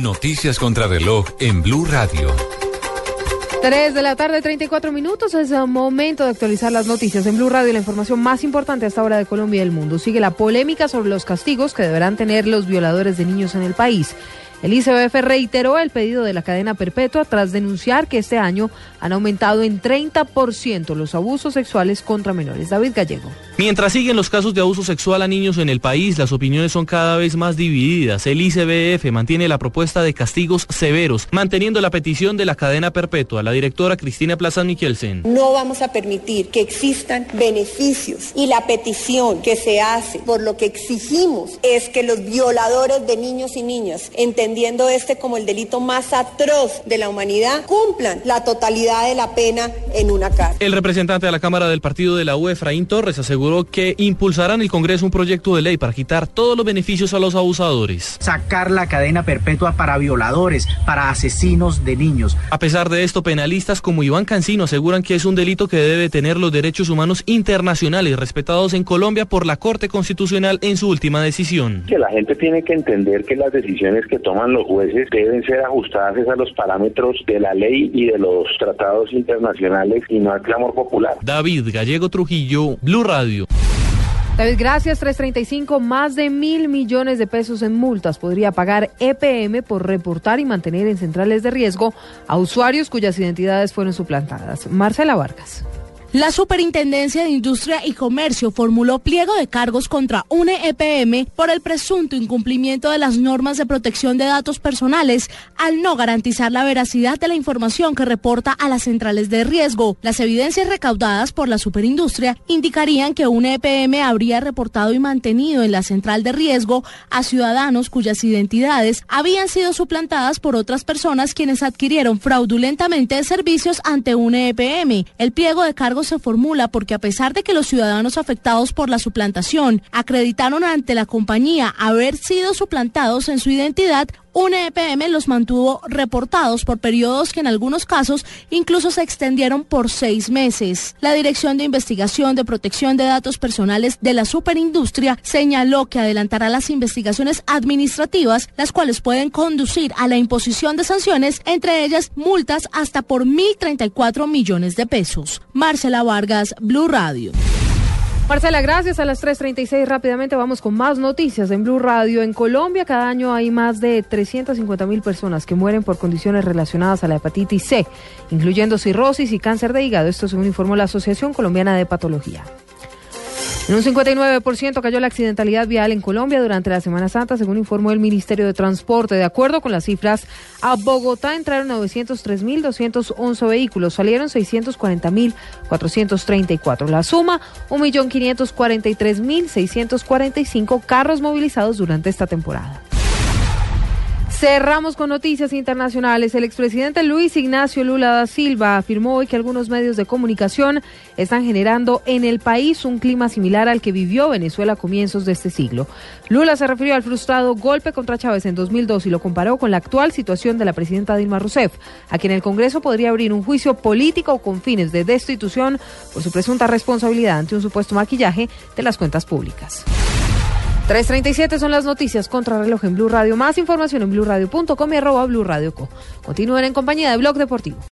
Noticias contra reloj en Blue Radio. 3 de la tarde, 34 minutos. Es el momento de actualizar las noticias en Blue Radio. La información más importante hasta ahora de Colombia y del mundo. Sigue la polémica sobre los castigos que deberán tener los violadores de niños en el país. El ICBF reiteró el pedido de la cadena perpetua tras denunciar que este año han aumentado en 30% los abusos sexuales contra menores. David Gallego. Mientras siguen los casos de abuso sexual a niños en el país, las opiniones son cada vez más divididas. El ICBF mantiene la propuesta de castigos severos, manteniendo la petición de la cadena perpetua. La directora Cristina Plaza Miquelsen. No vamos a permitir que existan beneficios y la petición que se hace, por lo que exigimos, es que los violadores de niños y niñas, entendiendo este como el delito más atroz de la humanidad, cumplan la totalidad de la pena en una cárcel. El representante de la Cámara del Partido de la UE, Efraín Torres, aseguró que impulsarán en el Congreso un proyecto de ley para quitar todos los beneficios a los abusadores. Sacar la cadena perpetua para violadores, para asesinos de niños. A pesar de esto, penalistas como Iván Cancino aseguran que es un delito que debe tener los derechos humanos internacionales respetados en Colombia por la Corte Constitucional en su última decisión. Que la gente tiene que entender que las decisiones que toman los jueces deben ser ajustadas a los parámetros de la ley y de los tratados internacionales y no al clamor popular. David Gallego Trujillo, Blue Radio. David, gracias. 335, más de mil millones de pesos en multas podría pagar EPM por reportar y mantener en centrales de riesgo a usuarios cuyas identidades fueron suplantadas. Marcela Vargas. La Superintendencia de Industria y Comercio formuló pliego de cargos contra UNE EPM por el presunto incumplimiento de las normas de protección de datos personales al no garantizar la veracidad de la información que reporta a las centrales de riesgo. Las evidencias recaudadas por la Superindustria indicarían que UNE EPM habría reportado y mantenido en la central de riesgo a ciudadanos cuyas identidades habían sido suplantadas por otras personas quienes adquirieron fraudulentamente servicios ante UNE EPM. El pliego de cargos se formula porque a pesar de que los ciudadanos afectados por la suplantación acreditaron ante la compañía haber sido suplantados en su identidad, un EPM los mantuvo reportados por periodos que en algunos casos incluso se extendieron por seis meses. La Dirección de Investigación de Protección de Datos Personales de la Superindustria señaló que adelantará las investigaciones administrativas, las cuales pueden conducir a la imposición de sanciones, entre ellas multas hasta por 1.034 millones de pesos. Marcela Vargas, Blue Radio. Marcela, gracias. A las 3.36 rápidamente vamos con más noticias en Blue Radio. En Colombia cada año hay más de 350 mil personas que mueren por condiciones relacionadas a la hepatitis C, incluyendo cirrosis y cáncer de hígado. Esto según informó la Asociación Colombiana de Patología. En un 59% cayó la accidentalidad vial en Colombia durante la Semana Santa, según informó el Ministerio de Transporte. De acuerdo con las cifras, a Bogotá entraron 903.211 vehículos, salieron 640.434. La suma, 1.543.645 carros movilizados durante esta temporada. Cerramos con noticias internacionales. El expresidente Luis Ignacio Lula da Silva afirmó hoy que algunos medios de comunicación están generando en el país un clima similar al que vivió Venezuela a comienzos de este siglo. Lula se refirió al frustrado golpe contra Chávez en 2002 y lo comparó con la actual situación de la presidenta Dilma Rousseff, a quien el Congreso podría abrir un juicio político con fines de destitución por su presunta responsabilidad ante un supuesto maquillaje de las cuentas públicas. 3.37 son las noticias contra reloj en Blue Radio. Más información en blueradio.com y arroba Blue Co. Continúen en compañía de Blog Deportivo.